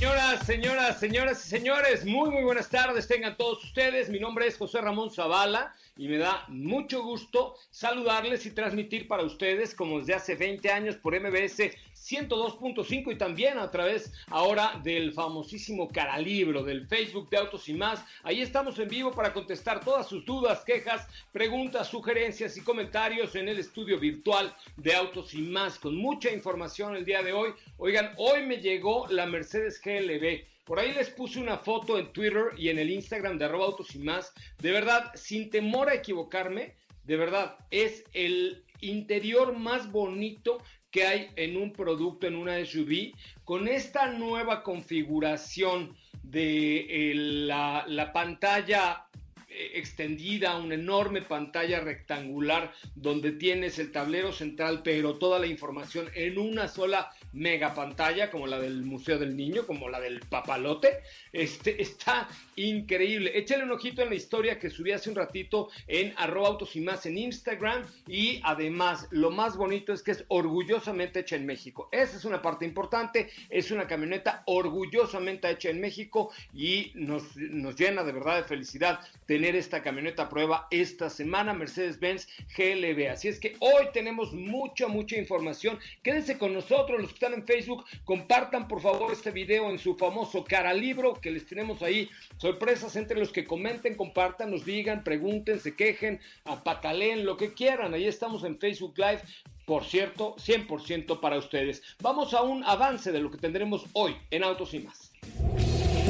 Señoras, señoras, señoras y señores, muy muy buenas tardes tengan todos ustedes. Mi nombre es José Ramón Zavala y me da mucho gusto saludarles y transmitir para ustedes como desde hace 20 años por MBS 102.5 y también a través ahora del famosísimo Caralibro, del Facebook de Autos y más. Ahí estamos en vivo para contestar todas sus dudas, quejas, preguntas, sugerencias y comentarios en el estudio virtual de Autos y más, con mucha información el día de hoy. Oigan, hoy me llegó la Mercedes GLB. Por ahí les puse una foto en Twitter y en el Instagram de arroba autos y más. De verdad, sin temor a equivocarme, de verdad, es el interior más bonito que hay en un producto, en una SUV, con esta nueva configuración de eh, la, la pantalla eh, extendida, una enorme pantalla rectangular donde tienes el tablero central, pero toda la información en una sola mega pantalla, como la del Museo del Niño, como la del Papalote. Este está increíble. Échale un ojito en la historia que subí hace un ratito en arroba autos y más en Instagram. Y además, lo más bonito es que es orgullosamente hecha en México. Esa es una parte importante. Es una camioneta orgullosamente hecha en México y nos, nos llena de verdad de felicidad tener esta camioneta a prueba esta semana, Mercedes-Benz GLB. Así es que hoy tenemos mucha, mucha información. Quédense con nosotros, los están en Facebook, compartan por favor este video en su famoso cara libro que les tenemos ahí. Sorpresas entre los que comenten, compartan, nos digan, pregunten, se quejen, apataleen, lo que quieran. Ahí estamos en Facebook Live. Por cierto, 100% para ustedes. Vamos a un avance de lo que tendremos hoy en Autos y más.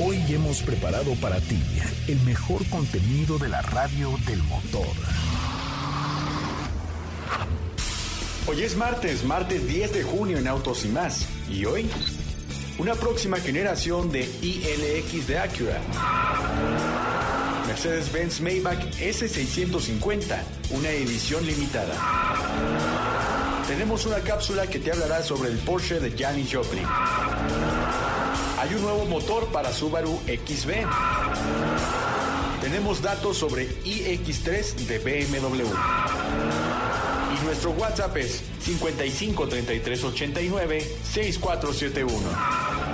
Hoy hemos preparado para ti el mejor contenido de la radio del motor. Hoy es martes, martes 10 de junio en Autos y más. ¿Y hoy? Una próxima generación de ILX de Acura. Mercedes-Benz Maybach S650, una edición limitada. Tenemos una cápsula que te hablará sobre el Porsche de Janis Joplin. Hay un nuevo motor para Subaru XB. Tenemos datos sobre iX3 de BMW. Nuestro WhatsApp es 55 33 89 6471.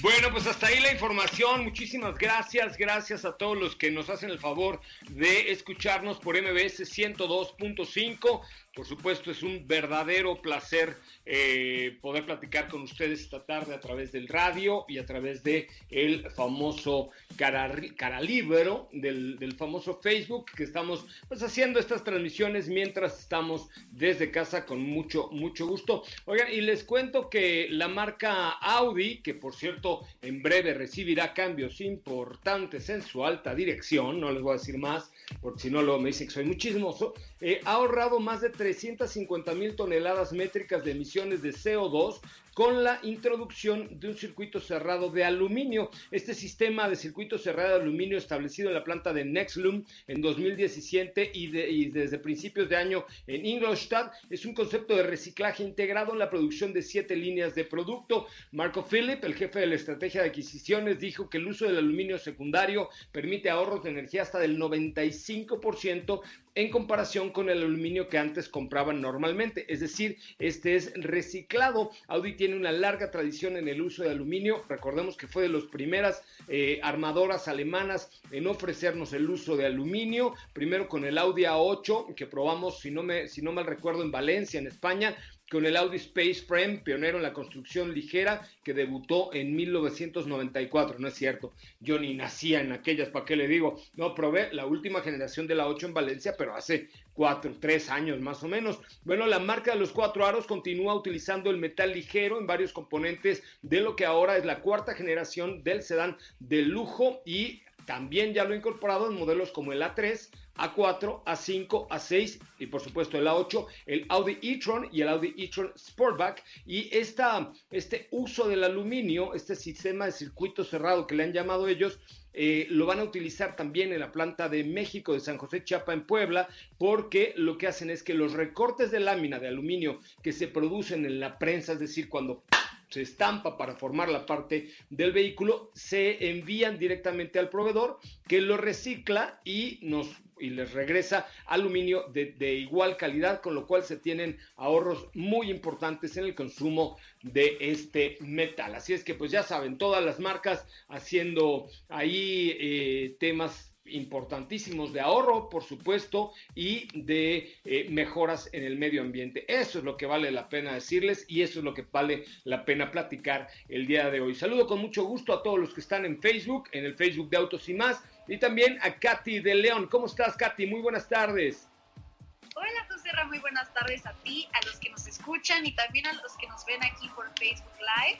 Bueno, pues hasta ahí la información. Muchísimas gracias. Gracias a todos los que nos hacen el favor de escucharnos por MBS 102.5. Por supuesto, es un verdadero placer eh, poder platicar con ustedes esta tarde a través del radio y a través de el famoso Caralibro, del, del famoso Facebook, que estamos pues haciendo estas transmisiones mientras estamos desde casa con mucho, mucho gusto. Oigan, y les cuento que la marca Audi, que por cierto en breve recibirá cambios importantes en su alta dirección, no les voy a decir más, porque si no luego me dicen que soy muy chismoso, eh, ha ahorrado más de 350 mil toneladas métricas de emisiones de CO2 con la introducción de un circuito cerrado de aluminio. Este sistema de circuito cerrado de aluminio establecido en la planta de Nexlum en 2017 y, y desde principios de año en Ingolstadt es un concepto de reciclaje integrado en la producción de siete líneas de producto. Marco Philip, el jefe de la estrategia de adquisiciones, dijo que el uso del aluminio secundario permite ahorros de energía hasta del 95% en comparación con el aluminio que antes compraban normalmente. Es decir, este es reciclado. Audi tiene una larga tradición en el uso de aluminio. Recordemos que fue de las primeras eh, armadoras alemanas en ofrecernos el uso de aluminio. Primero con el Audi A8, que probamos, si no, me, si no mal recuerdo, en Valencia, en España con el Audi Space Frame, pionero en la construcción ligera, que debutó en 1994. No es cierto, yo ni nacía en aquellas, ¿para qué le digo? No, probé la última generación de la 8 en Valencia, pero hace cuatro, tres años más o menos. Bueno, la marca de los cuatro aros continúa utilizando el metal ligero en varios componentes de lo que ahora es la cuarta generación del sedán de lujo y también ya lo ha incorporado en modelos como el A3, A4, A5, A6 y por supuesto el A8, el Audi e-tron y el Audi e-tron Sportback. Y esta, este uso del aluminio, este sistema de circuito cerrado que le han llamado ellos, eh, lo van a utilizar también en la planta de México de San José Chiapa en Puebla, porque lo que hacen es que los recortes de lámina de aluminio que se producen en la prensa, es decir, cuando se estampa para formar la parte del vehículo, se envían directamente al proveedor que lo recicla y nos y les regresa aluminio de, igual calidad, con lo cual se tienen ahorros muy importantes en el consumo de este metal. Así es que pues ya saben, todas las marcas haciendo ahí eh, temas importantísimos de ahorro, por supuesto, y de eh, mejoras en el medio ambiente. Eso es lo que vale la pena decirles y eso es lo que vale la pena platicar el día de hoy. Saludo con mucho gusto a todos los que están en Facebook, en el Facebook de Autos y más, y también a Katy de León. ¿Cómo estás, Katy? Muy buenas tardes. Hola, José muy buenas tardes a ti, a los que nos escuchan y también a los que nos ven aquí por Facebook Live.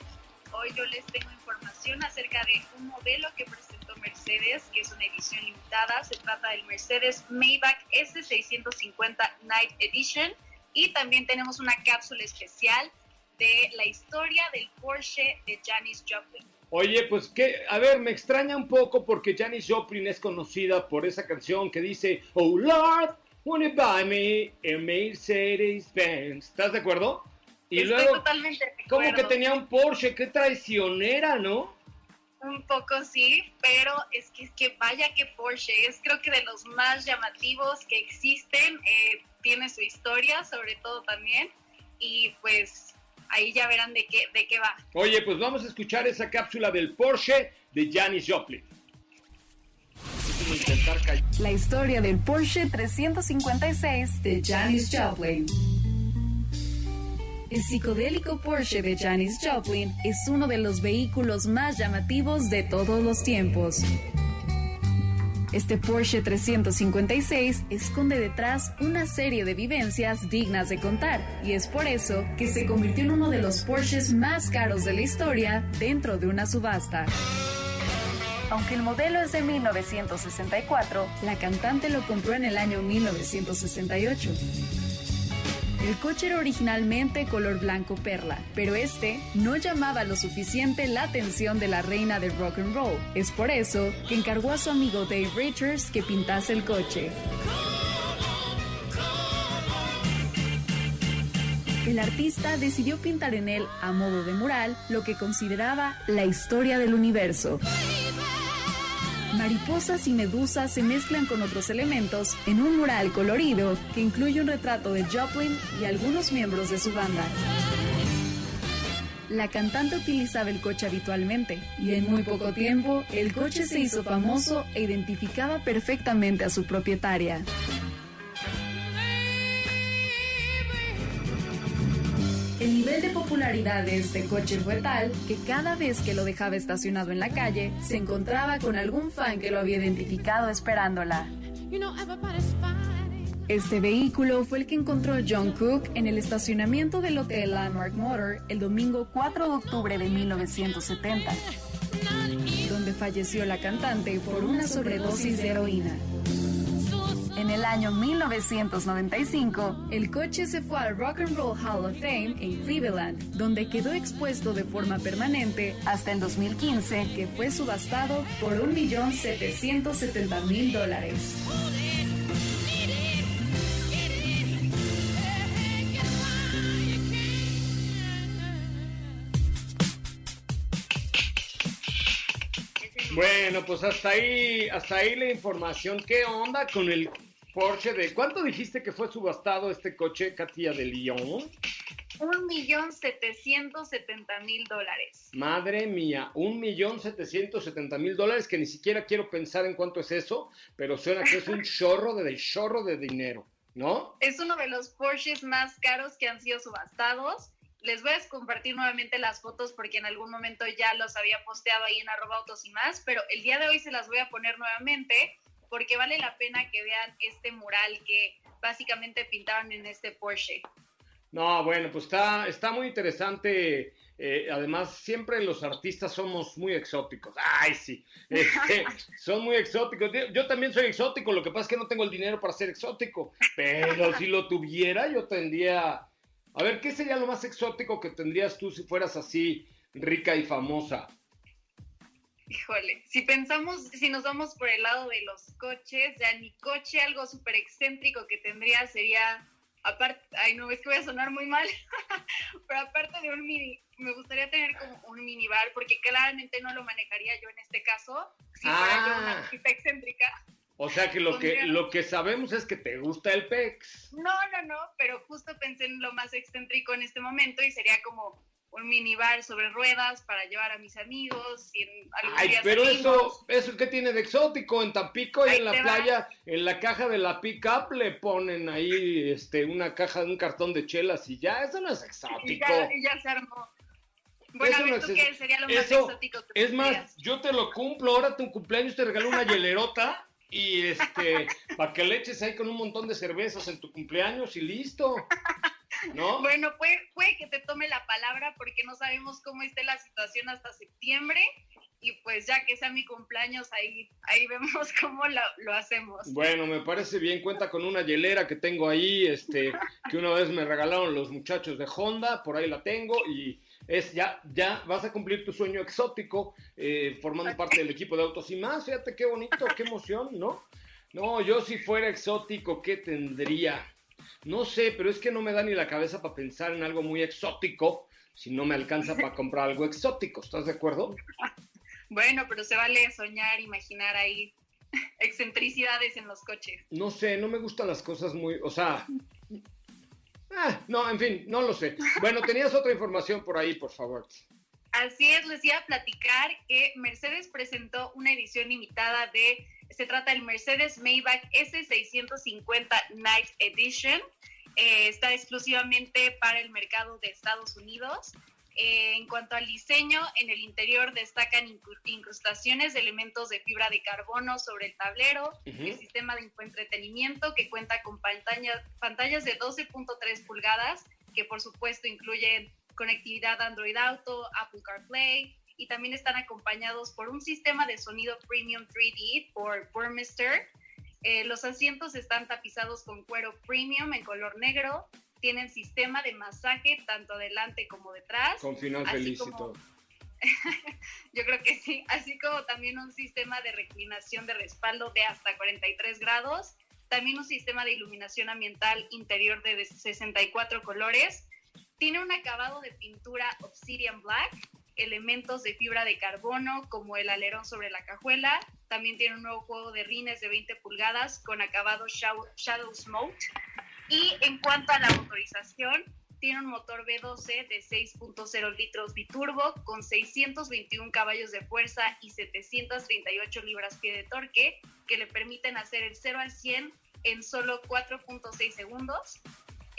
Hoy yo les tengo información acerca de un modelo que presentó Mercedes, que es una edición limitada. Se trata del Mercedes Maybach S650 Night Edition. Y también tenemos una cápsula especial de la historia del Porsche de Janis Joplin. Oye, pues que, a ver, me extraña un poco porque Janis Joplin es conocida por esa canción que dice, Oh Lord, wanna buy me a Mercedes Benz. ¿Estás de acuerdo? Y luego, totalmente como que tenía un Porsche, qué traicionera, ¿no? Un poco sí, pero es que, es que vaya que Porsche es creo que de los más llamativos que existen, eh, tiene su historia sobre todo también y pues ahí ya verán de qué, de qué va. Oye, pues vamos a escuchar esa cápsula del Porsche de Janis Joplin. La historia del Porsche 356 de Janis Joplin. El psicodélico Porsche de Janis Joplin es uno de los vehículos más llamativos de todos los tiempos. Este Porsche 356 esconde detrás una serie de vivencias dignas de contar y es por eso que se convirtió en uno de los Porsches más caros de la historia dentro de una subasta. Aunque el modelo es de 1964, la cantante lo compró en el año 1968. El coche era originalmente color blanco perla, pero este no llamaba lo suficiente la atención de la reina del rock and roll. Es por eso que encargó a su amigo Dave Richards que pintase el coche. El artista decidió pintar en él, a modo de mural, lo que consideraba la historia del universo. Mariposas y medusas se mezclan con otros elementos en un mural colorido que incluye un retrato de Joplin y algunos miembros de su banda. La cantante utilizaba el coche habitualmente y en muy poco tiempo el coche se hizo famoso e identificaba perfectamente a su propietaria. Nivel de popularidad de este coche fue tal que cada vez que lo dejaba estacionado en la calle, se encontraba con algún fan que lo había identificado esperándola. Este vehículo fue el que encontró John Cook en el estacionamiento del Hotel Landmark Motor el domingo 4 de octubre de 1970, donde falleció la cantante por una sobredosis de heroína. En el año 1995, el coche se fue al Rock and Roll Hall of Fame en Cleveland, donde quedó expuesto de forma permanente hasta el 2015, que fue subastado por 1.770.000 dólares. Bueno, pues hasta ahí, hasta ahí la información. ¿Qué onda con el Porsche de cuánto dijiste que fue subastado este coche, Katia de Lyon? Un millón setecientos setenta mil dólares. Madre mía, un millón setecientos setenta mil dólares que ni siquiera quiero pensar en cuánto es eso, pero suena que es un chorro de, de chorro de dinero, ¿no? Es uno de los Porsches más caros que han sido subastados. Les voy a compartir nuevamente las fotos porque en algún momento ya los había posteado ahí en arroba autos y más, pero el día de hoy se las voy a poner nuevamente porque vale la pena que vean este mural que básicamente pintaron en este Porsche. No, bueno, pues está, está muy interesante. Eh, además, siempre los artistas somos muy exóticos. Ay, sí, este, son muy exóticos. Yo también soy exótico, lo que pasa es que no tengo el dinero para ser exótico, pero si lo tuviera, yo tendría... A ver, ¿qué sería lo más exótico que tendrías tú si fueras así rica y famosa? Híjole, si pensamos, si nos vamos por el lado de los coches, ya mi coche, algo súper excéntrico que tendría sería, aparte, ay no, es que voy a sonar muy mal, pero aparte de un mini, me gustaría tener como un minibar, porque claramente no lo manejaría yo en este caso, si fuera yo una Ah. artista excéntrica. O sea que lo que lo que sabemos es que te gusta el PEX. No, no, no, pero justo pensé en lo más excéntrico en este momento y sería como un minibar sobre ruedas para llevar a mis amigos y en Ay, pero eso, eso qué tiene de exótico en Tampico y Ahí en la va. playa, en la caja de la pick-up le ponen ahí este una caja de un cartón de chelas y ya, eso no es y exótico. ya, y ya se armó. Bueno, Eso a ver, no ¿tú es- qué sería lo más eso- exótico que Es más, yo te lo cumplo, ahora tu cumpleaños te regalo una hielerota y este, para que le eches ahí con un montón de cervezas en tu cumpleaños y listo. ¿No? Bueno, puede, puede que te tome la palabra porque no sabemos cómo esté la situación hasta septiembre y pues ya que sea mi cumpleaños ahí, ahí vemos cómo lo, lo hacemos. Bueno, me parece bien, cuenta con una hielera que tengo ahí, este, que una vez me regalaron los muchachos de Honda, por ahí la tengo y es ya, ya vas a cumplir tu sueño exótico, eh, formando parte del equipo de autos y más, fíjate qué bonito, qué emoción, ¿no? No, yo si fuera exótico, ¿qué tendría? No sé, pero es que no me da ni la cabeza para pensar en algo muy exótico si no me alcanza para comprar algo exótico, ¿estás de acuerdo? Bueno, pero se vale soñar, imaginar ahí excentricidades en los coches. No sé, no me gustan las cosas muy, o sea, ah, no, en fin, no lo sé. Bueno, tenías otra información por ahí, por favor. Así es, les iba a platicar que Mercedes presentó una edición limitada de, se trata del Mercedes Maybach S650 Night Edition. Eh, está exclusivamente para el mercado de Estados Unidos. Eh, en cuanto al diseño, en el interior destacan incru- incrustaciones de elementos de fibra de carbono sobre el tablero, el sistema de infoentretenimiento que cuenta con pantalla- pantallas de 12.3 pulgadas, que por supuesto incluyen conectividad Android Auto, Apple CarPlay, y también están acompañados por un sistema de sonido premium 3D por Burmester. Eh, los asientos están tapizados con cuero premium en color negro, tienen sistema de masaje tanto adelante como detrás. Con final feliz y todo. Yo creo que sí, así como también un sistema de reclinación de respaldo de hasta 43 grados, también un sistema de iluminación ambiental interior de 64 colores, tiene un acabado de pintura Obsidian Black, elementos de fibra de carbono como el alerón sobre la cajuela, también tiene un nuevo juego de rines de 20 pulgadas con acabado Shadow, Smoke y en cuanto a la motorización, tiene un motor V12 de 6.0 litros biturbo con 621 caballos de fuerza y 738 libras-pie de torque que le permiten hacer el 0 al 100 en solo 4.6 segundos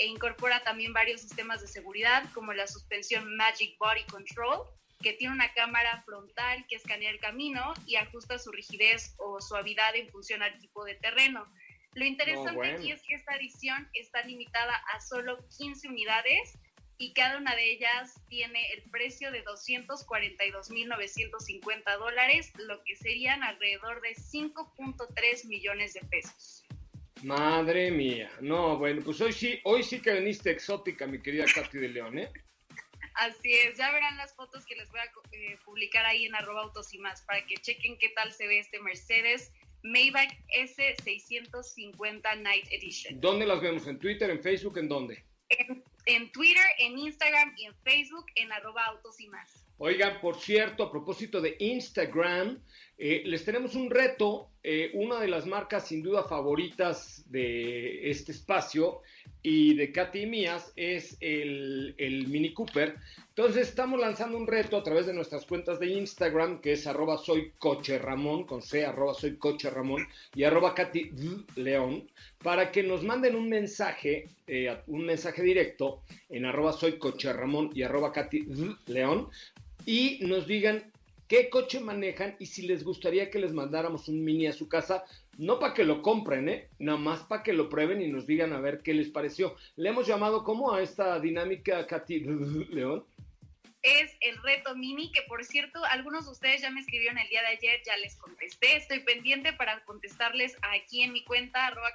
e incorpora también varios sistemas de seguridad como la suspensión Magic Body Control que tiene una cámara frontal que escanea el camino y ajusta su rigidez o suavidad en función al tipo de terreno. Lo interesante bueno. aquí es que esta edición está limitada a solo 15 unidades y cada una de ellas tiene el precio de 242.950 dólares, lo que serían alrededor de 5.3 millones de pesos. Madre mía. No, bueno, pues hoy sí, hoy sí que veniste exótica, mi querida Katy de León, ¿eh? Así es, ya verán las fotos que les voy a eh, publicar ahí en arroba autos y más para que chequen qué tal se ve este Mercedes Maybach S650 Night Edition. ¿Dónde las vemos? ¿En Twitter, en Facebook, en dónde? En, en Twitter, en Instagram y en Facebook en arroba autos y más. Oigan, por cierto, a propósito de Instagram, eh, les tenemos un reto. Eh, una de las marcas sin duda favoritas de este espacio y de Katy y mías es el, el, Mini Cooper. Entonces estamos lanzando un reto a través de nuestras cuentas de Instagram, que es arroba soy coche Ramón, con C, arroba soy coche Ramón y arroba Katy León, para que nos manden un mensaje, eh, un mensaje directo en arroba soy coche Ramón y arroba Katy León, y nos digan qué coche manejan y si les gustaría que les mandáramos un mini a su casa, no para que lo compren, ¿eh? nada más para que lo prueben y nos digan a ver qué les pareció. Le hemos llamado como a esta dinámica, Katy León es el reto mini, que por cierto, algunos de ustedes ya me escribieron el día de ayer, ya les contesté. Estoy pendiente para contestarles aquí en mi cuenta, arroba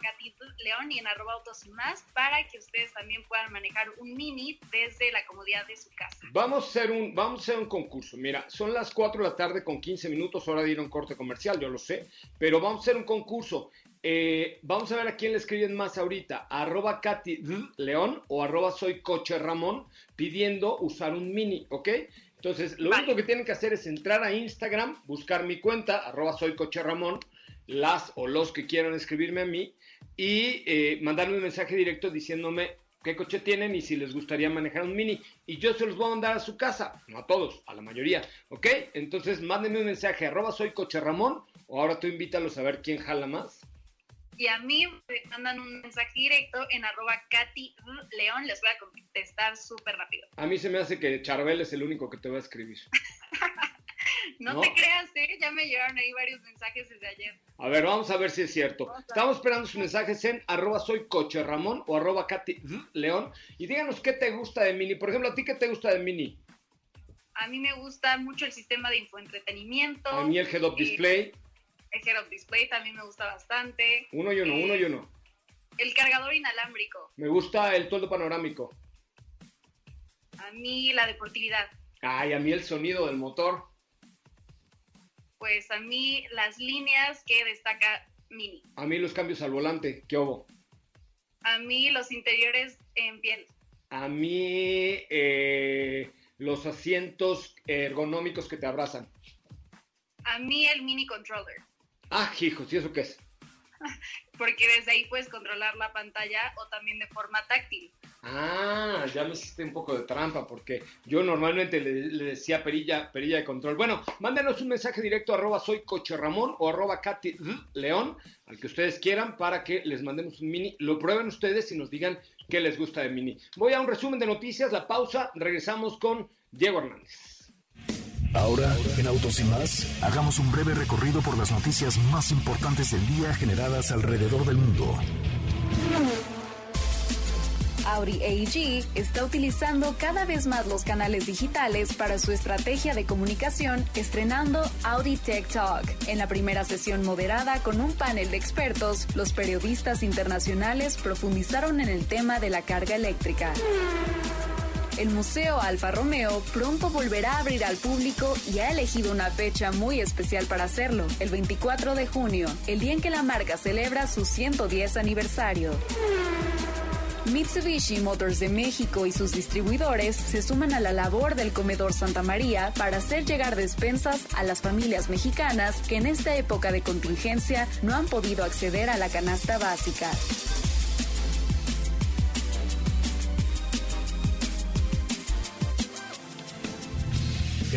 León y en arroba autos y más, para que ustedes también puedan manejar un mini desde la comodidad de su casa. Vamos a hacer un, vamos a hacer un concurso. Mira, son las 4 de la tarde con 15 minutos, hora de ir a un corte comercial, yo lo sé, pero vamos a hacer un concurso. Eh, vamos a ver a quién le escriben más ahorita, arroba Katy León o arroba soy coche Ramón, pidiendo usar un mini, ¿ok? Entonces, lo único que tienen que hacer es entrar a Instagram, buscar mi cuenta, arroba soy coche Ramón, las o los que quieran escribirme a mí, y eh, mandarme un mensaje directo diciéndome qué coche tienen y si les gustaría manejar un mini. Y yo se los voy a mandar a su casa, no a todos, a la mayoría, ¿ok? Entonces, mándenme un mensaje, arroba soy coche Ramón, o ahora tú invítalos a ver quién jala más y a mí me mandan un mensaje directo en arroba Katy León, les voy a contestar súper rápido. A mí se me hace que Charbel es el único que te va a escribir. no, te creas, ¿eh? ya me llegaron ahí varios mensajes desde ayer. A ver, vamos a ver si es cierto. Estamos esperando sus mensajes en arroba soy coche Ramón o arroba Katy León y díganos qué te gusta de Mini. Por ejemplo, ¿a ti qué te gusta de Mini? A mí me gusta mucho el sistema de infoentretenimiento. A mí el head-up eh, display el Head Display también me gusta bastante. Uno y uno, uno y uno. El cargador inalámbrico. Me gusta el toldo panorámico. A mí la deportividad. Ay, a mí el sonido del motor. Pues a mí las líneas que destaca Mini. A mí los cambios al volante, ¿qué hubo? A mí los interiores en piel. A mí eh, los asientos ergonómicos que te abrazan. A mí el mini controller. Ah, hijos, ¿y eso qué es? Porque desde ahí puedes controlar la pantalla o también de forma táctil. Ah, ya me hiciste un poco de trampa porque yo normalmente le, decía perilla, perilla de control. Bueno, mándenos un mensaje directo a arroba soy coche Ramón o arroba Katy León, al que ustedes quieran, para que les mandemos un mini. Lo prueben ustedes y nos digan qué les gusta de mini. Voy a un resumen de noticias, la pausa, regresamos con Diego Hernández. Ahora, en Autos y más, hagamos un breve recorrido por las noticias más importantes del día generadas alrededor del mundo. Audi AG está utilizando cada vez más los canales digitales para su estrategia de comunicación, estrenando Audi Tech Talk. En la primera sesión moderada con un panel de expertos, los periodistas internacionales profundizaron en el tema de la carga eléctrica. El Museo Alfa Romeo pronto volverá a abrir al público y ha elegido una fecha muy especial para hacerlo, el 24 de junio, el día en que la marca celebra su 110 aniversario. Mitsubishi Motors de México y sus distribuidores se suman a la labor del comedor Santa María para hacer llegar despensas a las familias mexicanas que en esta época de contingencia no han podido acceder a la canasta básica.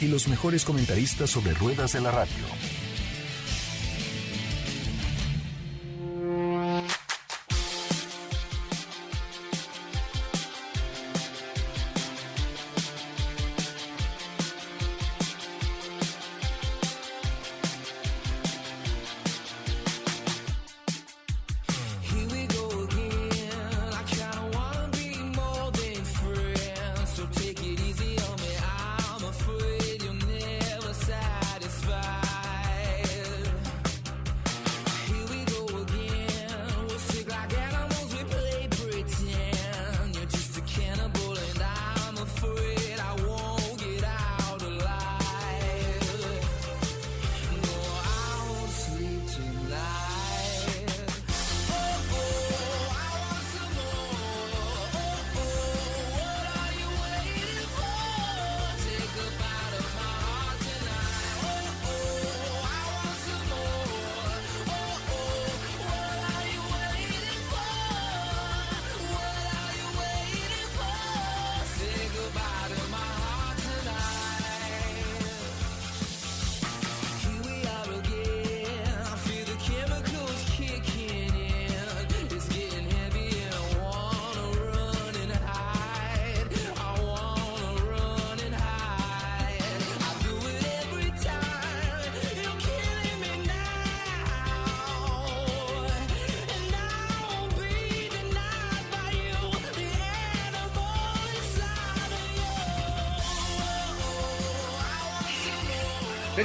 y los mejores comentaristas sobre ruedas de la radio.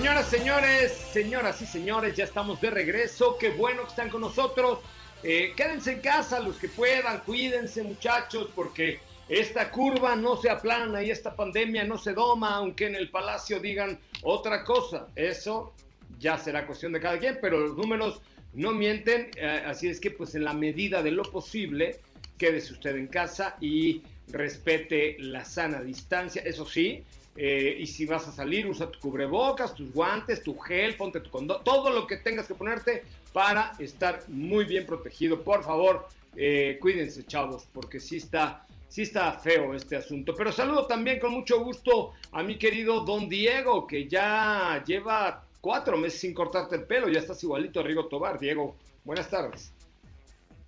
Señoras, señores, señoras y señores, ya estamos de regreso. Qué bueno que están con nosotros. Eh, quédense en casa los que puedan, cuídense muchachos, porque esta curva no se aplana y esta pandemia no se doma, aunque en el palacio digan otra cosa. Eso ya será cuestión de cada quien, pero los números no mienten, eh, así es que pues en la medida de lo posible, quédese usted en casa y respete la sana distancia. Eso sí, eh, y si vas a salir, usa tu cubrebocas, tus guantes, tu gel, ponte tu condón, todo lo que tengas que ponerte para estar muy bien protegido. Por favor, eh, cuídense, chavos, porque sí está, sí está feo este asunto. Pero saludo también con mucho gusto a mi querido Don Diego, que ya lleva cuatro meses sin cortarte el pelo. Ya estás igualito a Rigo Tobar. Diego, buenas tardes.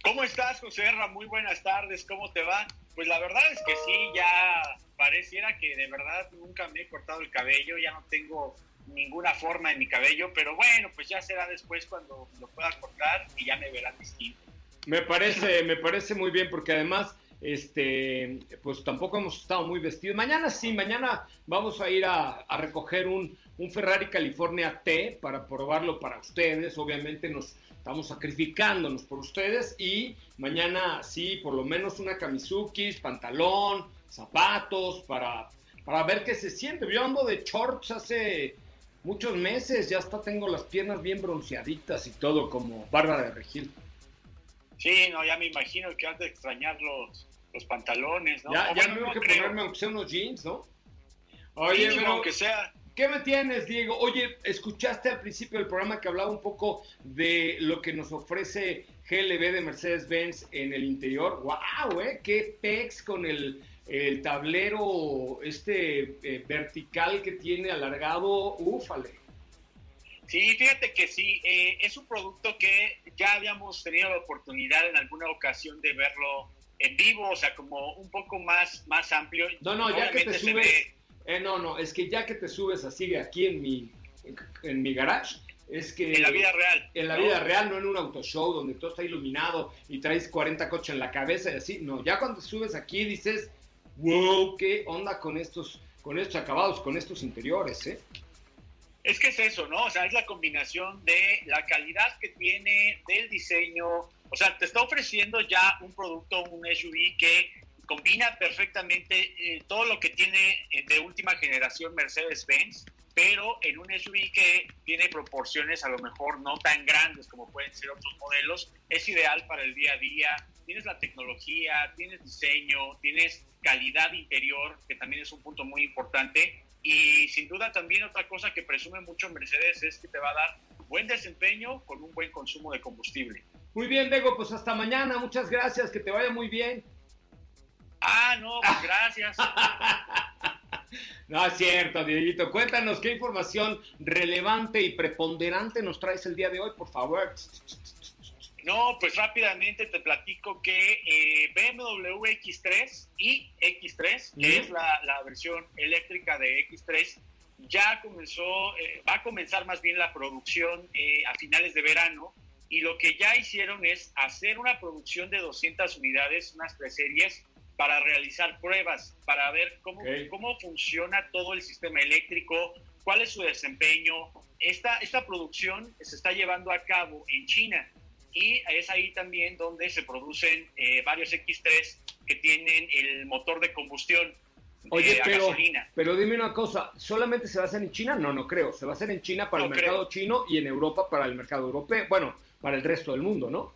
¿Cómo estás, José Erra? Muy buenas tardes. ¿Cómo te va? Pues la verdad es que sí, ya pareciera que de verdad nunca me he cortado el cabello, ya no tengo ninguna forma en mi cabello, pero bueno, pues ya será después cuando lo pueda cortar y ya me verán distinto. Me parece, me parece muy bien porque además, este, pues tampoco hemos estado muy vestidos. Mañana sí, mañana vamos a ir a, recoger un, un Ferrari California T para probarlo para ustedes. Obviamente nos estamos sacrificándonos por ustedes y mañana sí, por lo menos una camisukis, pantalón, zapatos, para, para ver qué se siente. Yo ando de shorts hace muchos meses, ya hasta tengo las piernas bien bronceaditas y todo, como Bárbara de Regil. Sí, no, ya me imagino que has de extrañar los, los pantalones, ¿no? Ya, ya tengo que ponerme aunque sea unos jeans, ¿no? Oye, pero aunque sea. ¿Qué me tienes, Diego? Oye, escuchaste al principio del programa que hablaba un poco de lo que nos ofrece GLB de Mercedes-Benz en el interior. ¡Wow! ¿eh? ¡Qué pex con el el tablero este eh, vertical que tiene alargado, ufale. Sí, fíjate que sí, eh, es un producto que ya habíamos tenido la oportunidad en alguna ocasión de verlo en vivo, o sea, como un poco más, más amplio. No, no, ya que te subes, eh, no, no, es que ya que te subes así aquí en mi, en, mi garage, es que... En la vida real. En la vida real, no en un auto show donde todo está iluminado y traes 40 coches en la cabeza y así. No, ya cuando te subes aquí dices, wow, qué onda con estos, con estos acabados, con estos interiores, ¿eh? Es que es eso, ¿no? O sea, es la combinación de la calidad que tiene, del diseño. O sea, te está ofreciendo ya un producto, un SUV que combina perfectamente eh, todo lo que tiene eh, de última generación Mercedes-Benz, pero en un SUV que tiene proporciones a lo mejor no tan grandes como pueden ser otros modelos, es ideal para el día a día. Tienes la tecnología, tienes diseño, tienes calidad interior, que también es un punto muy importante. Y sin duda también otra cosa que presume mucho Mercedes es que te va a dar buen desempeño con un buen consumo de combustible. Muy bien, Diego, pues hasta mañana. Muchas gracias, que te vaya muy bien. Ah, no, pues gracias. no es cierto, Dieguito. Cuéntanos qué información relevante y preponderante nos traes el día de hoy, por favor. No, pues rápidamente te platico que eh, BMW X3 y X3, que es la, versión eléctrica de X3, ya comenzó, eh, va a comenzar más bien la producción eh, a finales de verano y lo que ya hicieron es hacer una producción de 200 unidades, unas tres series, para realizar pruebas, para ver cómo, cómo funciona todo el sistema eléctrico, cuál es su desempeño. Esta, esta producción se está llevando a cabo en China y es ahí también donde se producen eh, varios X3 que tienen el motor de combustión. Oye, pero, gasolina. pero dime una cosa, ¿solamente se va a hacer en China? No, no creo. Se va a hacer en China para el mercado chino y en Europa para el mercado europeo. Bueno, para el resto del mundo, ¿no?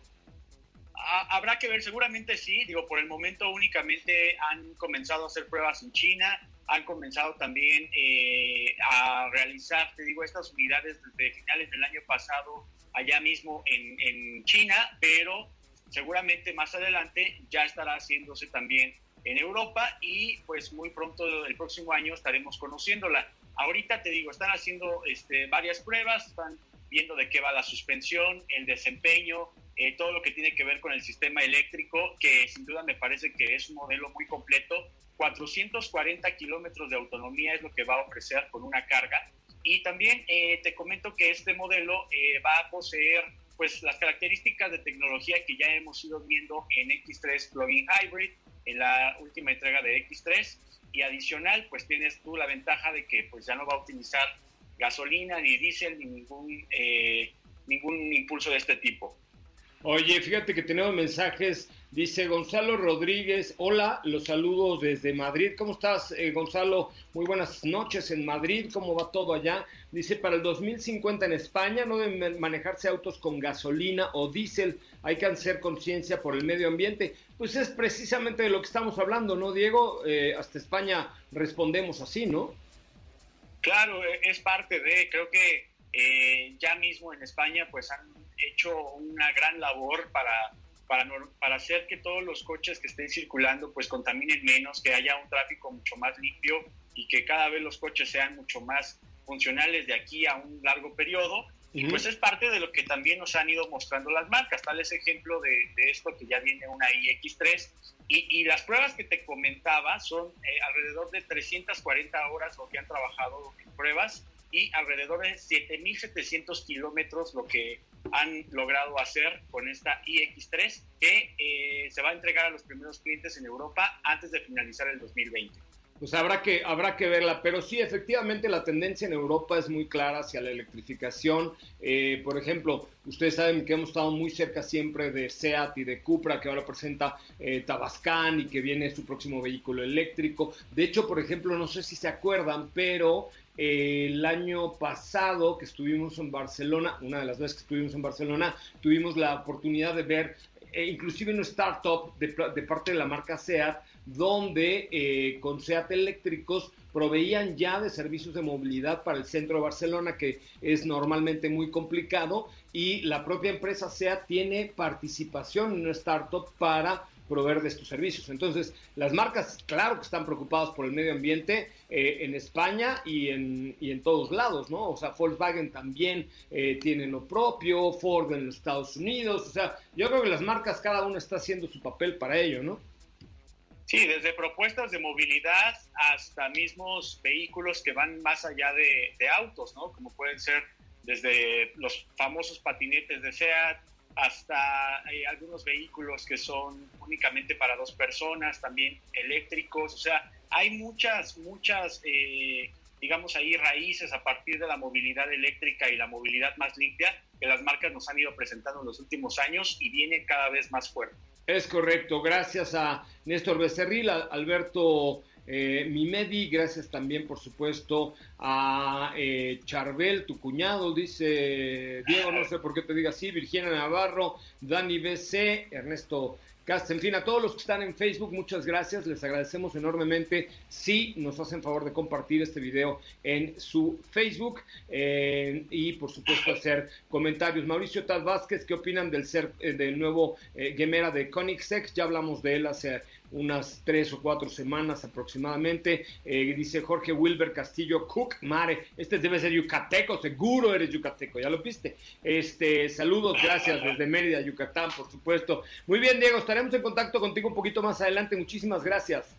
Habrá que ver, seguramente sí. Digo, por el momento únicamente han comenzado a hacer pruebas en China, han comenzado también eh, a realizar, te digo, estas unidades desde finales del año pasado allá mismo en, China, pero seguramente más adelante ya estará haciéndose también en Europa y pues muy pronto el próximo año estaremos conociéndola. Ahorita te digo, están haciendo este, varias pruebas, están viendo de qué va la suspensión, el desempeño, eh, todo lo que tiene que ver con el sistema eléctrico, que sin duda me parece que es un modelo muy completo. 440 kilómetros de autonomía es lo que va a ofrecer con una carga y también eh, te comento que este modelo eh, va a poseer pues las características de tecnología que ya hemos ido viendo en X3 Plug-in Hybrid, en la última entrega de X3, y adicional pues tienes tú la ventaja de que pues ya no va a utilizar gasolina, ni diésel, ni ningún, eh, ningún impulso de este tipo. Oye, fíjate que tenemos mensajes. Dice Gonzalo Rodríguez, hola, los saludos desde Madrid. ¿Cómo estás, eh, Gonzalo? Muy buenas noches en Madrid. ¿Cómo va todo allá? Dice, para el 2050 en España no deben manejarse autos con gasolina o diésel. Hay que hacer conciencia por el medio ambiente. Pues es precisamente de lo que estamos hablando, ¿no, Diego? Eh, hasta España respondemos así, ¿no? Claro, e, es parte de, creo que eh, ya mismo en España pues han hecho una gran labor para, para, para hacer que todos los coches que estén circulando pues contaminen menos, que haya un tráfico mucho más limpio y que cada vez los coches sean mucho más funcionales de aquí a un largo periodo. Y pues es parte de lo que también nos han ido mostrando las marcas. Tal es ejemplo de, esto que ya viene una iX3. Y, y, las pruebas que te comentaba son eh, alrededor de 340 horas lo que han trabajado en pruebas y alrededor de 7.700 kilómetros lo que han logrado hacer con esta iX3 que eh, se va a entregar a los primeros clientes en Europa antes de finalizar el 2020. Pues habrá que, habrá que verla, pero sí, efectivamente la tendencia en Europa es muy clara hacia la electrificación. Eh, por ejemplo, ustedes saben que hemos estado muy cerca siempre de SEAT y de Cupra, que ahora presenta eh, Tabascan y que viene su próximo vehículo eléctrico. De hecho, por ejemplo, no sé si se acuerdan, pero el año pasado que estuvimos en Barcelona, una de las veces que estuvimos en Barcelona, tuvimos la oportunidad de ver eh, inclusive una startup de, parte de la marca SEAT, donde eh, con SEAT eléctricos proveían ya de servicios de movilidad para el centro de Barcelona, que es normalmente muy complicado, y la propia empresa SEAT tiene participación en una startup para proveer de estos servicios. Entonces, las marcas, claro que están preocupadas por el medio ambiente eh, en España y en, y en todos lados, ¿no? O sea, Volkswagen también eh, tiene lo propio, Ford en los Estados Unidos, o sea, yo creo que las marcas, cada una está haciendo su papel para ello, ¿no? Sí, desde propuestas de movilidad hasta mismos vehículos que van más allá de, de autos, ¿no? Como pueden ser desde los famosos patinetes de SEAT, hasta eh, algunos vehículos que son únicamente para dos personas, también eléctricos, o sea, hay muchas, muchas, eh, digamos ahí, raíces a partir de la movilidad eléctrica y la movilidad más limpia que las marcas nos han ido presentando en los últimos años y viene cada vez más fuerte. Es correcto, gracias a Néstor Becerril, a Alberto eh, Mimedi, gracias también, por supuesto, a eh, Charbel, tu cuñado, dice Diego, no sé por qué te diga así, Virginia Navarro, Dani BC, Ernesto Cast, en fin, a todos los que están en Facebook, muchas gracias, les agradecemos enormemente si nos hacen favor de compartir este video en su Facebook eh, y por supuesto hacer comentarios. Mauricio Taz Vázquez, ¿qué opinan del ser eh, del nuevo eh, Gemera de Koenigsegg? Ya hablamos de él hace unas tres o cuatro semanas aproximadamente. Eh, dice Jorge Wilber Castillo Cook, Mare, este debe ser yucateco, seguro eres yucateco, ya lo viste. Este, saludos, gracias desde Mérida, Yucatán, por supuesto. Muy bien, Diego, estaremos en contacto contigo un poquito más adelante. Muchísimas gracias.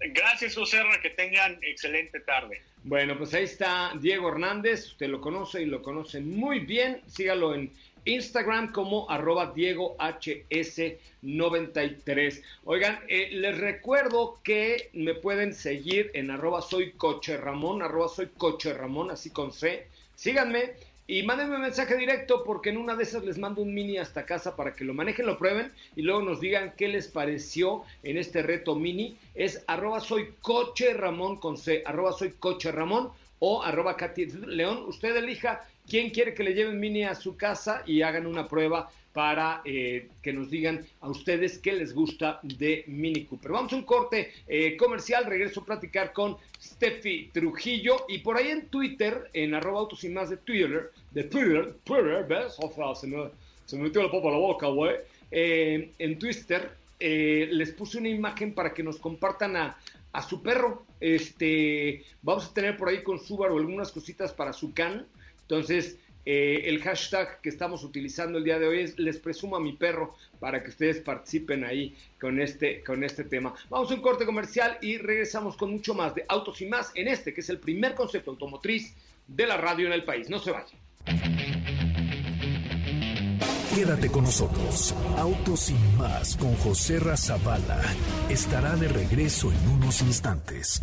Gracias, Oserra, que tengan excelente tarde. Bueno, pues ahí está Diego Hernández, usted lo conoce y lo conoce muy bien. Sígalo en Instagram como arroba Diego HS93. Oigan, eh, les recuerdo que me pueden seguir en arroba soy coche Ramón, arroba soy coche Ramón, así con C. Síganme y mándenme un mensaje directo porque en una de esas les mando un mini hasta casa para que lo manejen, lo prueben y luego nos digan qué les pareció en este reto mini. Es arroba soy coche Ramón con C, arroba soy coche Ramón o arroba Katy León. Usted elija quién quiere que le lleven mini a su casa y hagan una prueba para eh, que nos digan a ustedes qué les gusta de Mini Cooper. Vamos a un corte eh, comercial, regreso a platicar con Steffi Trujillo y por ahí en Twitter, en arroba autos y más de Twitter, de Twitter, Twitter, ¿ves? O sea, se me, se me metió la papa a la boca, güey. Eh, en Twitter les puse una imagen para que nos compartan a, a su perro. Este, vamos a tener por ahí con Subaru algunas cositas para su can. Entonces, eh, el hashtag que estamos utilizando el día de hoy es les presumo a mi perro para que ustedes participen ahí con este, con este tema. Vamos a un corte comercial y regresamos con mucho más de autos y más en este, que es el primer concepto automotriz de la radio en el país. No se vayan. Quédate con nosotros. Autos y más con José Razabala estará de regreso en unos instantes.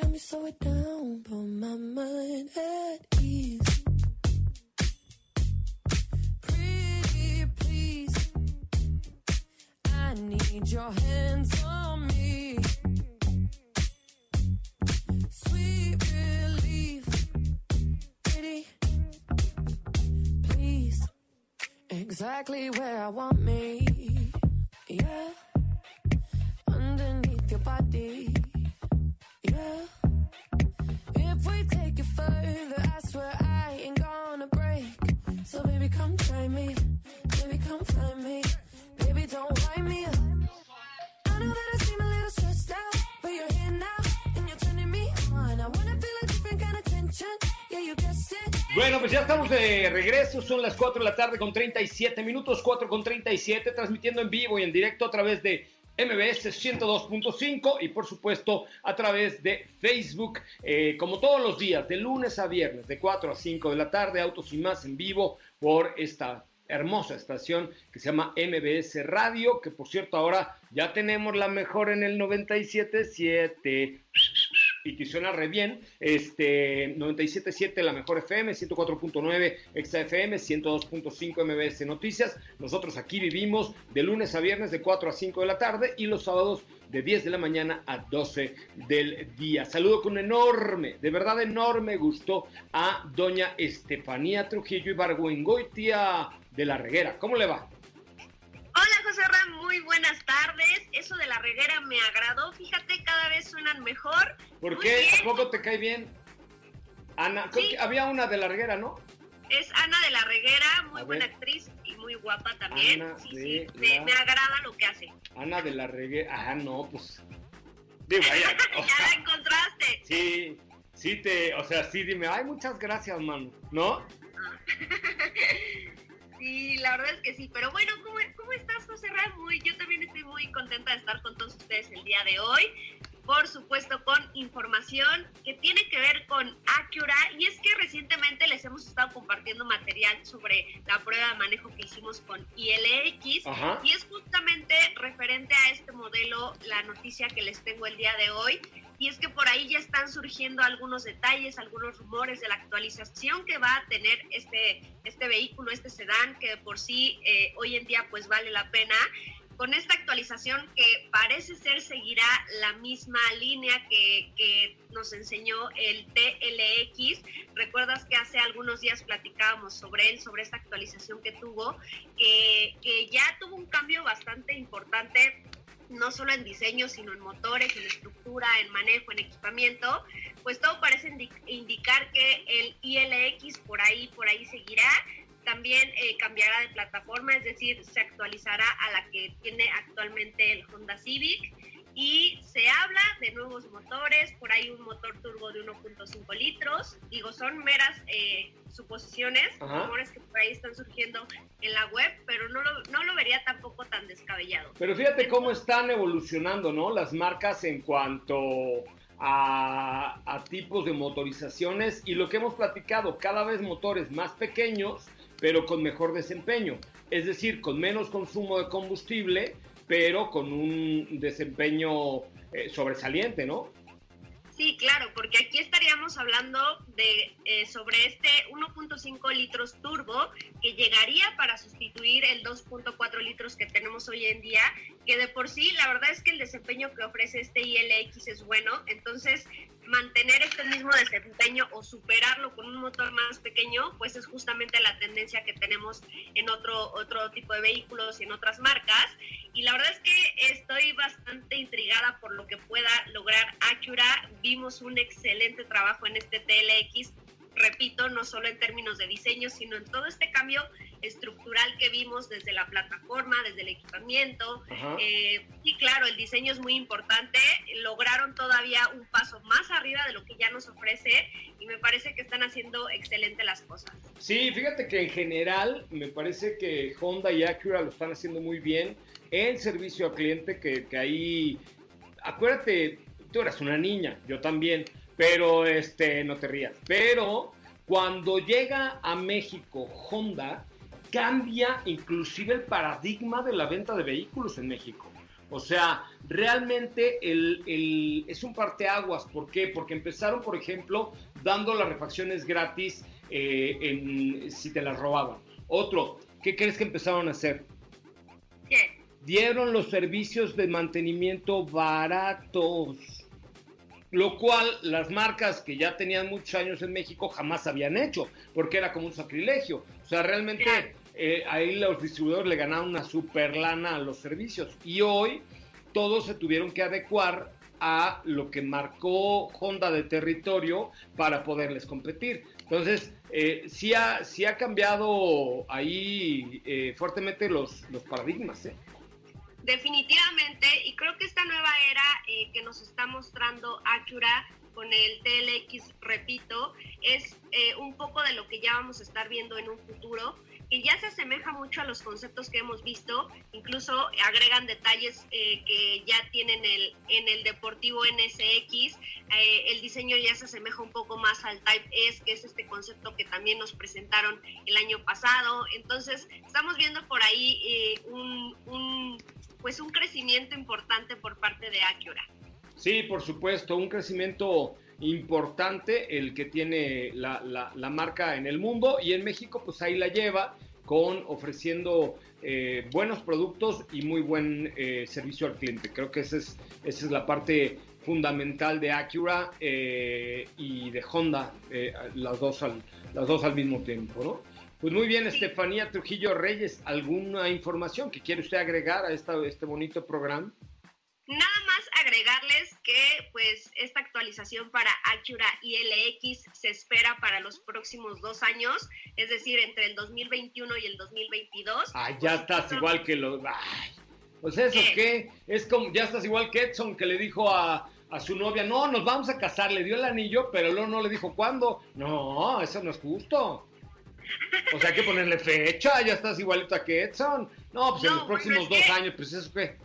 Help me it down? Put my mind at ease. Pretty please. I need your hands on me. Sweet relief. Pretty please. Exactly where I want me. Yeah. Underneath your body. Bueno, pues ya estamos de regreso, son las 4 de la tarde con 37 minutos, 4 con 37, transmitiendo en vivo y en directo a través de MBS 102.5 y por supuesto a través de Facebook, eh, como todos los días, de lunes a viernes, de 4 a 5 de la tarde, Autos y más en vivo por esta hermosa estación que se llama MBS Radio, que por cierto ahora ya tenemos la mejor en el 97.7 y que suena re bien. Este 97.7 la mejor FM, 104.9 Exa FM, 102.5 MBS Noticias. Nosotros aquí vivimos de lunes a viernes de 4 a 5 de la tarde y los sábados de 10 de la mañana a 12 del día. Saludo con enorme, de verdad enorme gusto a doña Estefanía Trujillo Ibargüengoitia de la Reguera. ¿Cómo le va? Hola José Ram, muy buenas tardes. Eso de la reguera me agradó. Fíjate, cada vez suenan mejor. ¿Por Muy qué? bien. ¿A poco te cae bien? Ana, Sí. había una de la Reguera, ¿no? Es Ana de la Reguera, muy A buena ver. actriz y muy guapa también. Ana sí, sí, la- me, me agrada lo que hace. Ana de la Reguera. Ah, no, pues. Digo, vaya, ya la encontraste. sí, sí te, o sea, sí dime, ay, muchas gracias, mano, ¿no? Sí, la verdad es que sí. Pero bueno, ¿cómo, cómo estás, José? Muy, yo también estoy muy contenta de estar con todos ustedes el día de hoy. Por supuesto, con información que tiene que ver con Acura. Y es que recientemente les hemos estado compartiendo material sobre la prueba de manejo que hicimos con ILX. Ajá. Y es justamente referente a este modelo la noticia que les tengo el día de hoy. Y es que por ahí ya están surgiendo algunos detalles, algunos rumores de la actualización que va a tener este, este vehículo, este sedán, que por sí eh, hoy en día pues vale la pena. Con esta actualización que parece ser seguirá la misma línea que, que nos enseñó el TLX. Recuerdas que hace algunos días platicábamos sobre él, sobre esta actualización que tuvo, que, que ya tuvo un cambio bastante importante no solo en diseño, sino en motores, en estructura, en manejo, en equipamiento, pues todo parece indi- indicar que el ILX por ahí, por ahí seguirá. También eh, cambiará de plataforma, es decir, se actualizará a la que tiene actualmente el Honda Civic. Y se habla de nuevos motores, por ahí un motor turbo de 1.5 litros. Digo, son meras eh, suposiciones, rumores que por ahí están surgiendo en la web, pero no lo, no lo vería tampoco tan descabellado. Pero fíjate cómo están evolucionando, ¿no? Las marcas en cuanto a, a tipos de motorizaciones y lo que hemos platicado, cada vez motores más pequeños, pero con mejor desempeño. Es decir, con menos consumo de combustible, pero con un desempeño eh, sobresaliente, ¿no? Sí, claro, porque aquí estaríamos hablando de eh, sobre este 1.5 litros turbo que llegaría para sustituir el 2.4 litros que tenemos hoy en día, que de por sí la verdad es que el desempeño que ofrece este ILX es bueno, entonces mantener este mismo desempeño o superarlo con un motor más pequeño, pues es justamente la tendencia que tenemos en otro otro tipo de vehículos y en otras marcas. Y la verdad es que estoy bastante intrigada por lo que pueda lograr Acura vimos un excelente trabajo en este TLX, repito, no solo en términos de diseño, sino en todo este cambio estructural que vimos desde la plataforma, desde el equipamiento. Eh, y claro, el diseño es muy importante. Lograron todavía un paso más arriba de lo que ya nos ofrece y me parece que están haciendo excelente las cosas. Sí, fíjate que en general me parece que Honda y Acura lo están haciendo muy bien. El servicio al cliente, que, que ahí, acuérdate, tú eras una niña, yo también, pero este, no te rías. Pero cuando llega a México Honda, cambia inclusive el paradigma de la venta de vehículos en México. O sea, realmente el, es un parteaguas. ¿Por qué? Porque empezaron, por ejemplo, dando las refacciones gratis eh, en, si te las robaban. Otro, ¿qué crees que empezaron a hacer? ¿Qué? Dieron los servicios de mantenimiento baratos. Lo cual las marcas que ya tenían muchos años en México jamás habían hecho, porque era como un sacrilegio. O sea, realmente eh, ahí los distribuidores le ganaron una super lana a los servicios. Y hoy todos se tuvieron que adecuar a lo que marcó Honda de territorio para poderles competir. Entonces, eh, sí, ha, sí ha cambiado ahí eh, fuertemente los, los paradigmas. ¿eh? Definitivamente, y creo que esta nueva era eh, que nos está mostrando Acura con el TLX, repito, es eh, un poco de lo que ya vamos a estar viendo en un futuro, que ya se asemeja mucho a los conceptos que hemos visto, incluso agregan detalles eh, que ya tienen el, en el Deportivo NSX, el diseño ya se asemeja un poco más al Type S, que es este concepto que también nos presentaron el año pasado, entonces estamos viendo por ahí un, un pues un crecimiento importante por parte de Acura. Sí, por supuesto, un crecimiento importante el que tiene la, la, la, marca en el mundo y en México pues ahí la lleva con ofreciendo eh, buenos productos y muy buen eh, servicio al cliente. Creo que esa es, esa es la parte fundamental de Acura eh, y de Honda, eh, las, dos al, las dos al mismo tiempo, ¿no? Pues muy bien, Estefanía Trujillo Reyes, ¿alguna información que quiere usted agregar a esta, este bonito programa? Nada más agregarles que pues esta actualización para Acura ILX se espera para los próximos dos años, es decir, entre el 2021 y el 2022. Ah, ya pues, estás igual que los... Ay, pues eso ¿Qué? qué? Es como, ya estás igual que Edson que le dijo a, a su novia, no, nos vamos a casar, le dio el anillo, pero luego no le dijo cuándo. No, eso no es justo. O sea, hay que ponerle fecha, ya estás igualito a que Edson. No, pues no, en los próximos dos que, años, pues eso qué.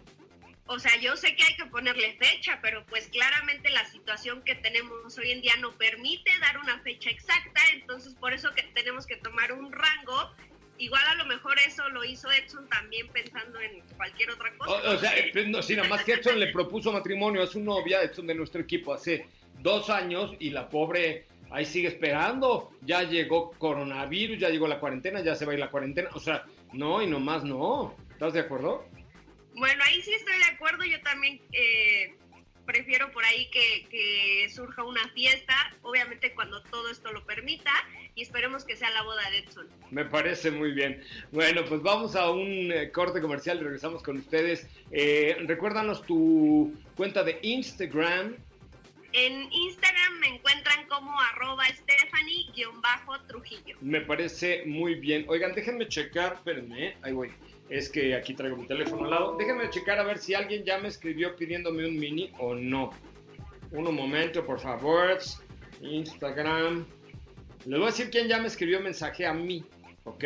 O sea, yo sé que hay que ponerle fecha, pero pues claramente la situación que tenemos hoy en día no permite dar una fecha exacta, entonces por eso que tenemos que tomar un rango. Igual a lo mejor eso lo hizo Edson también pensando en cualquier otra cosa. O, o sea, eh, no, si nada más que Edson le propuso matrimonio a su novia, Edson de nuestro equipo, hace dos años y la pobre ahí sigue esperando. Ya llegó coronavirus, ya llegó la cuarentena, ya se va a ir la cuarentena. O sea, no y nomás no. ¿Estás de acuerdo? Bueno, ahí sí estoy de acuerdo. Yo también eh, prefiero por ahí que, que, surja una fiesta, obviamente cuando todo esto lo permita, y esperemos que sea la boda de Edson. Me parece muy bien. Bueno, pues vamos a un eh, corte comercial y regresamos con ustedes. Eh, recuérdanos tu cuenta de Instagram en Instagram me encuentran como arroba Stephanie-Trujillo. Me parece muy bien. Oigan, déjenme checar, espérenme, ahí voy. Es que aquí traigo mi teléfono al lado. Déjenme checar a ver si alguien ya me escribió pidiéndome un mini o no. Un momento, por favor. Instagram. Les voy a decir quién ya me escribió mensaje a mí, ¿ok?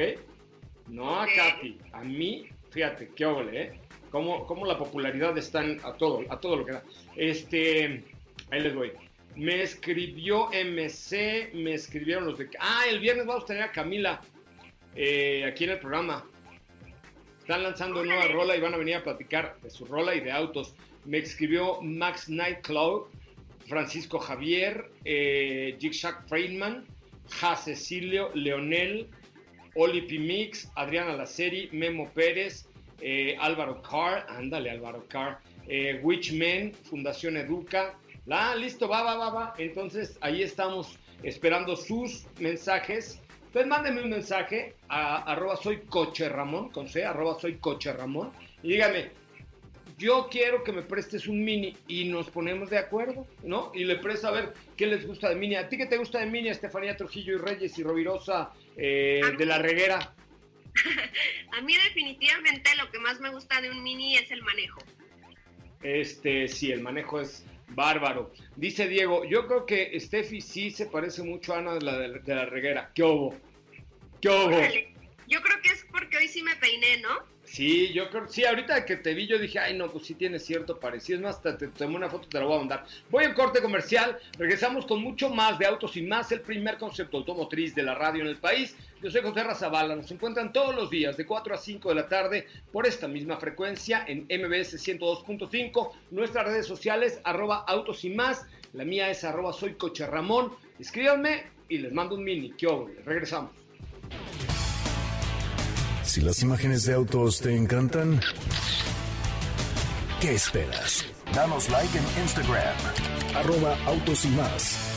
No a. Katy, a mí. Fíjate, qué ole, ¿eh? Cómo, cómo la popularidad está a todo, a todo lo que da. Este... Ahí les voy. Me escribió MC, me escribieron los de... Ah, el viernes vamos a tener a Camila eh, aquí en el programa. Están lanzando una nueva rola y van a venir a platicar de su rola y de autos. Me escribió Max Nightclub, Francisco Javier, eh, Jigsack Friedman, Ja Cecilio, Leonel, Oli Pimix, Adriana Laceri, Memo Pérez, eh, Álvaro Carr, ándale Álvaro Carr, eh, Witchman, Fundación Educa, Ah, listo, va, va, va, va. Entonces ahí estamos esperando sus mensajes. Entonces mándenme un mensaje a arroba soy coche Ramón, con C, arroba soy coche Ramón, y dígame, yo quiero que me prestes un Mini y nos ponemos de acuerdo, ¿no? Y le presto a ver qué les gusta de Mini. ¿A ti qué te gusta de Mini, Estefanía Trujillo y Reyes y Rovirosa eh, de la Reguera? A mí definitivamente lo que más me gusta de un Mini es el manejo. Este, sí, el manejo es bárbaro. Dice Diego, yo creo que Steffi sí se parece mucho a Ana de la, de la Reguera. ¿Qué hubo? ¿Qué hubo? Yo creo que es porque hoy sí me peiné, ¿no? Sí, yo creo, sí, ahorita que te vi yo dije, ay no, pues sí tiene cierto parecido, es más, te, te tomé una foto, te la voy a mandar. Voy al corte comercial, regresamos con mucho más de Autos y Más, el primer concepto automotriz de la radio en el país. Yo soy José Razabala, nos encuentran todos los días de 4 a 5 de la tarde por esta misma frecuencia en MBS 102.5, nuestras redes sociales, arroba Autos y Más, la mía es arroba soy escríbanme y les mando un mini, que regresamos. Si las imágenes de autos te encantan, ¿qué esperas? Danos like en Instagram, arroba autos y más.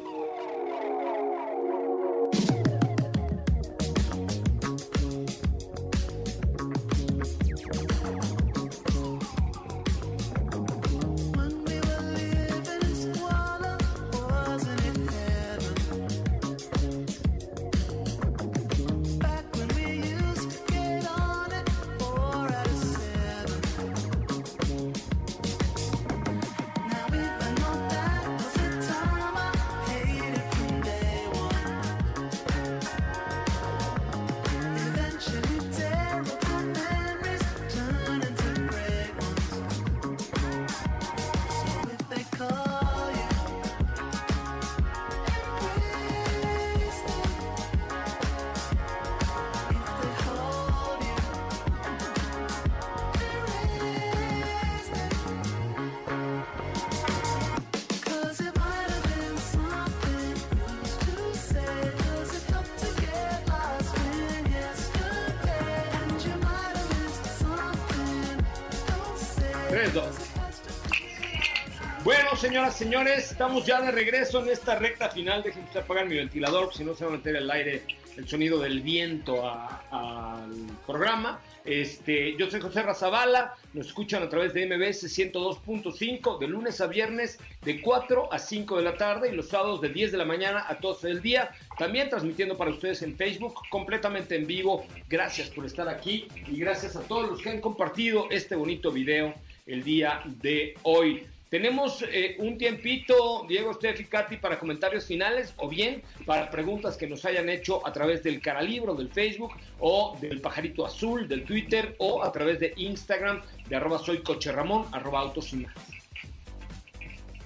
Bueno, señoras, señores, estamos ya de regreso en esta recta final. Déjenme usted apagar mi ventilador, si no se va a meter el aire, el sonido del viento al programa. Este, yo soy José Razabala, nos escuchan a través de MBS 102.5 de lunes a viernes de 4 a 5 de la tarde y los sábados de 10 de la mañana a 12 del día. También transmitiendo para ustedes en Facebook completamente en vivo. Gracias por estar aquí y gracias a todos los que han compartido este bonito video el día de hoy. Tenemos eh, un tiempito, Diego, Steph y Katy, para comentarios finales o bien para preguntas que nos hayan hecho a través del Caralibro, del Facebook o del Pajarito Azul, del Twitter o a través de Instagram de arroba soy coche Ramón, arroba autos y más.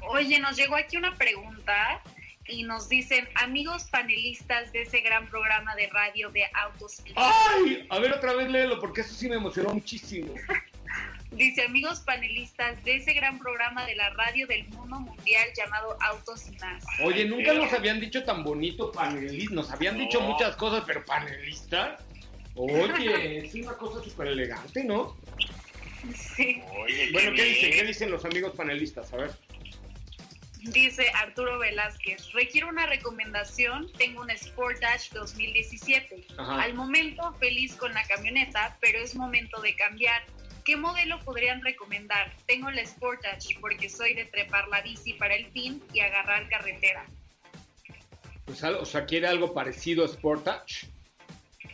Oye, nos llegó aquí una pregunta y nos dicen, amigos panelistas de ese gran programa de radio de Autos y Más". ¡Ay! A ver otra vez léelo porque eso sí me emocionó muchísimo. Dice, amigos panelistas de ese gran programa de la radio del mundo mundial llamado Autos y Más. Oye, nunca nos habían dicho tan bonito panelista, nos habían dicho muchas cosas, pero panelista. Oye, es una cosa súper elegante, ¿no? Sí. Oye, Bueno, ¿qué dicen? ¿Qué dicen los amigos panelistas? A ver. Dice Arturo Velázquez, requiero una recomendación, tengo un Sportage 2017. Ajá. Al momento feliz con la camioneta, pero es momento de cambiar. ¿Qué modelo podrían recomendar? Tengo el Sportage porque soy de trepar la bici para el fin y agarrar carretera. Pues, o sea, ¿quiere algo parecido a Sportage?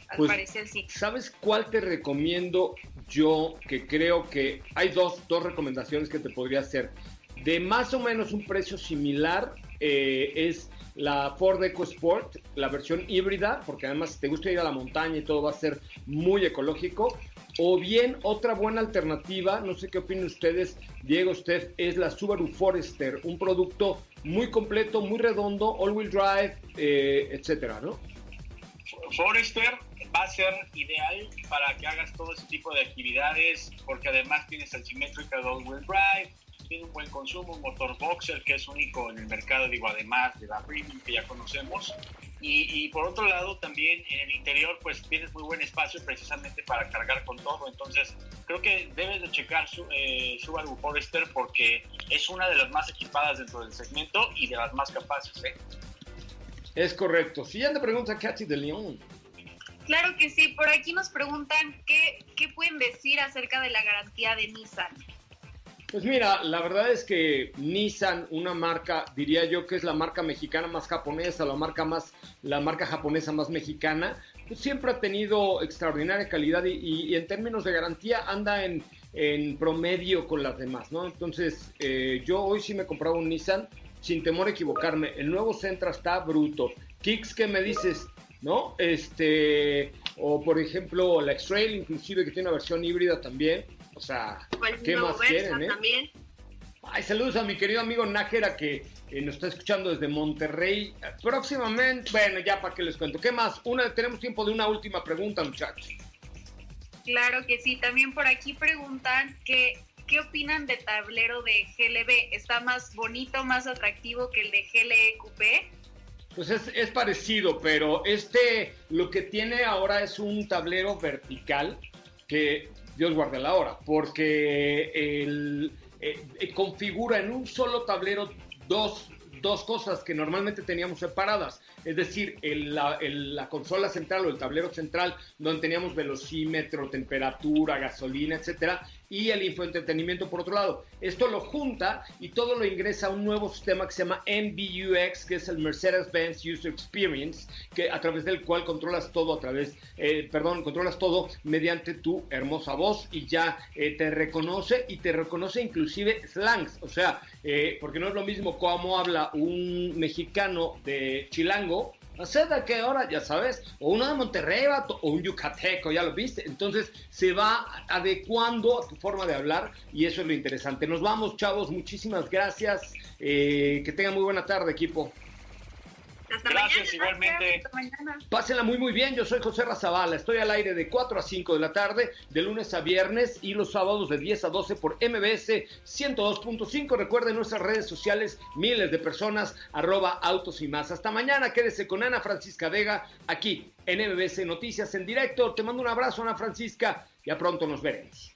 Al Pues, parecer sí. ¿Sabes cuál te recomiendo yo? Que creo que hay dos, dos recomendaciones que te podría hacer. De más o menos un precio similar eh, es la Ford EcoSport, la versión híbrida, porque además si te gusta ir a la montaña y todo va a ser muy ecológico. O bien otra buena alternativa, no sé qué opinan ustedes, Diego, Steph, es la Subaru Forester, un producto muy completo, muy redondo, all-wheel drive, eh, etcétera, ¿no? Forester va a ser ideal para que hagas todo ese tipo de actividades, porque además tienes el Symmetrical All-Wheel Drive, tiene un buen consumo, un motor boxer que es único en el mercado, digo, además de la Premium que ya conocemos. Y, y, por otro lado, también en el interior, pues tienes muy buen espacio precisamente para cargar con todo. Entonces, creo que debes de checar su, eh, Subaru Forester porque es una de las más equipadas dentro del segmento y de las más capaces. ¿eh? Es correcto. Siguiente pregunta, Katy de León. Claro que sí. Por aquí nos preguntan qué, qué pueden decir acerca de la garantía de Nissan. Pues mira, la verdad es que Nissan, una marca, diría yo que es la marca mexicana más japonesa, la marca más, la marca japonesa más mexicana, pues siempre ha tenido extraordinaria calidad y, en términos de garantía anda en, en, promedio con las demás, ¿no? Entonces, eh, yo hoy sí me compraba un Nissan sin temor a equivocarme. El nuevo Sentra está bruto. Kicks, ¿qué me dices? ¿No? Este, o por ejemplo, la X-Trail, inclusive que tiene una versión híbrida también. O sea, ¿qué más quieren, eh? También. Ay, saludos a mi querido amigo Nájera que eh, nos está escuchando desde Monterrey. Próximamente, bueno, ya para que les cuento. ¿Qué más? Una, tenemos tiempo de una última pregunta, muchachos. Claro que sí. También por aquí preguntan que ¿qué opinan de tablero de GLB? ¿Está más bonito, más atractivo que el de GLE Pues es, es, parecido, pero este lo que tiene ahora es un tablero vertical que Dios guarde la hora, porque el, eh, configura en un solo tablero dos, dos cosas que normalmente teníamos separadas. Es decir, la, consola central o el tablero central, donde teníamos velocímetro, temperatura, gasolina, etcétera, y el infoentretenimiento por otro lado. Esto lo junta y todo lo ingresa a un nuevo sistema que se llama MBUX, que es el Mercedes-Benz User Experience, que a través del cual controlas todo a través, eh, perdón, controlas todo mediante tu hermosa voz y ya eh, te reconoce y te reconoce inclusive slangs, o sea, eh, porque no es lo mismo cómo habla un mexicano de Chilango no sé de qué hora, ya sabes, o uno de Monterrey o un yucateco, ya lo viste. Entonces se va adecuando a tu forma de hablar y eso es lo interesante. Nos vamos, chavos, muchísimas gracias. Eh, que tengan muy buena tarde, equipo. Hasta Gracias, mañana, igualmente. Mañana. Pásenla muy muy bien, yo soy José Razabala, estoy al aire de 4 a 5 de la tarde, de lunes a viernes y los sábados de 10 a 12 por MBS 102.5. Recuerden nuestras redes sociales, miles de personas, arroba autos y más. Hasta mañana, quédese con Ana Francisca Vega aquí en MBS Noticias en directo. Te mando un abrazo, Ana Francisca, ya pronto nos veremos.